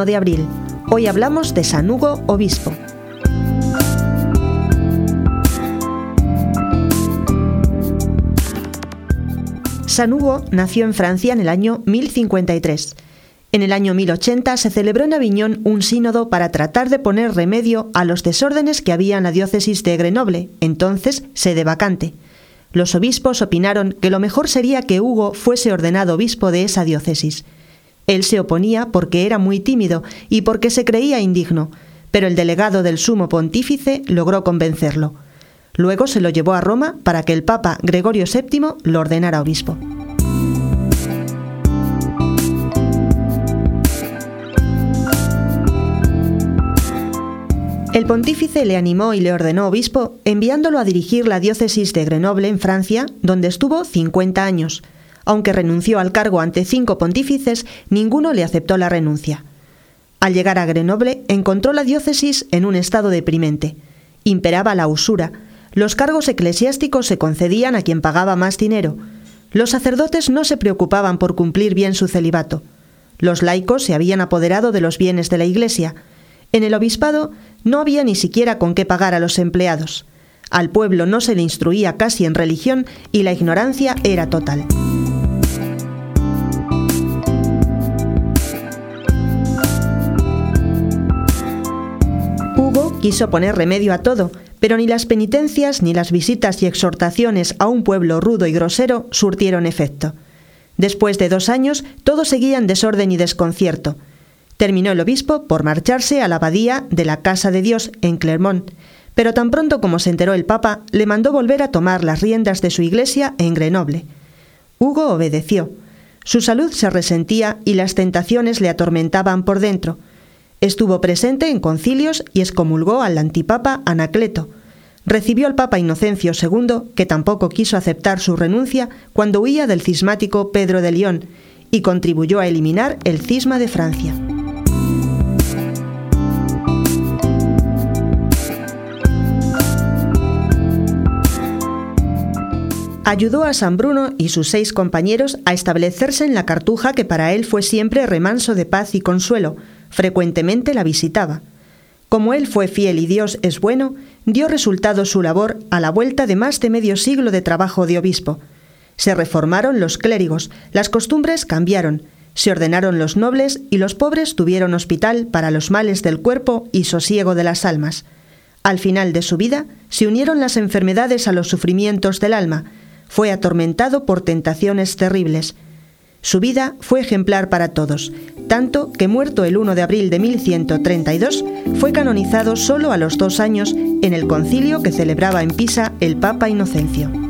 1 de abril. Hoy hablamos de San Hugo, obispo. San Hugo nació en Francia en el año 1053. En el año 1080 se celebró en Aviñón un sínodo para tratar de poner remedio a los desórdenes que había en la diócesis de Grenoble, entonces sede vacante. Los obispos opinaron que lo mejor sería que Hugo fuese ordenado obispo de esa diócesis. Él se oponía porque era muy tímido y porque se creía indigno, pero el delegado del sumo pontífice logró convencerlo. Luego se lo llevó a Roma para que el Papa Gregorio VII lo ordenara obispo. El pontífice le animó y le ordenó obispo, enviándolo a dirigir la diócesis de Grenoble en Francia, donde estuvo 50 años. Aunque renunció al cargo ante cinco pontífices, ninguno le aceptó la renuncia. Al llegar a Grenoble, encontró la diócesis en un estado deprimente. Imperaba la usura. Los cargos eclesiásticos se concedían a quien pagaba más dinero. Los sacerdotes no se preocupaban por cumplir bien su celibato. Los laicos se habían apoderado de los bienes de la Iglesia. En el obispado no había ni siquiera con qué pagar a los empleados. Al pueblo no se le instruía casi en religión y la ignorancia era total. Quiso poner remedio a todo, pero ni las penitencias ni las visitas y exhortaciones a un pueblo rudo y grosero surtieron efecto. Después de dos años, todo seguía en desorden y desconcierto terminó el obispo por marcharse a la abadía de la Casa de Dios en Clermont, pero tan pronto como se enteró el Papa, le mandó volver a tomar las riendas de su iglesia en Grenoble. Hugo obedeció. Su salud se resentía y las tentaciones le atormentaban por dentro. Estuvo presente en concilios y excomulgó al antipapa Anacleto. Recibió al Papa Inocencio II, que tampoco quiso aceptar su renuncia cuando huía del cismático Pedro de León, y contribuyó a eliminar el cisma de Francia. ayudó a San Bruno y sus seis compañeros a establecerse en la cartuja que para él fue siempre remanso de paz y consuelo, frecuentemente la visitaba. Como él fue fiel y Dios es bueno, dio resultado su labor a la vuelta de más de medio siglo de trabajo de obispo. Se reformaron los clérigos, las costumbres cambiaron, se ordenaron los nobles y los pobres tuvieron hospital para los males del cuerpo y sosiego de las almas. Al final de su vida se unieron las enfermedades a los sufrimientos del alma, fue atormentado por tentaciones terribles. Su vida fue ejemplar para todos, tanto que muerto el 1 de abril de 1132, fue canonizado solo a los dos años en el concilio que celebraba en Pisa el Papa Inocencio.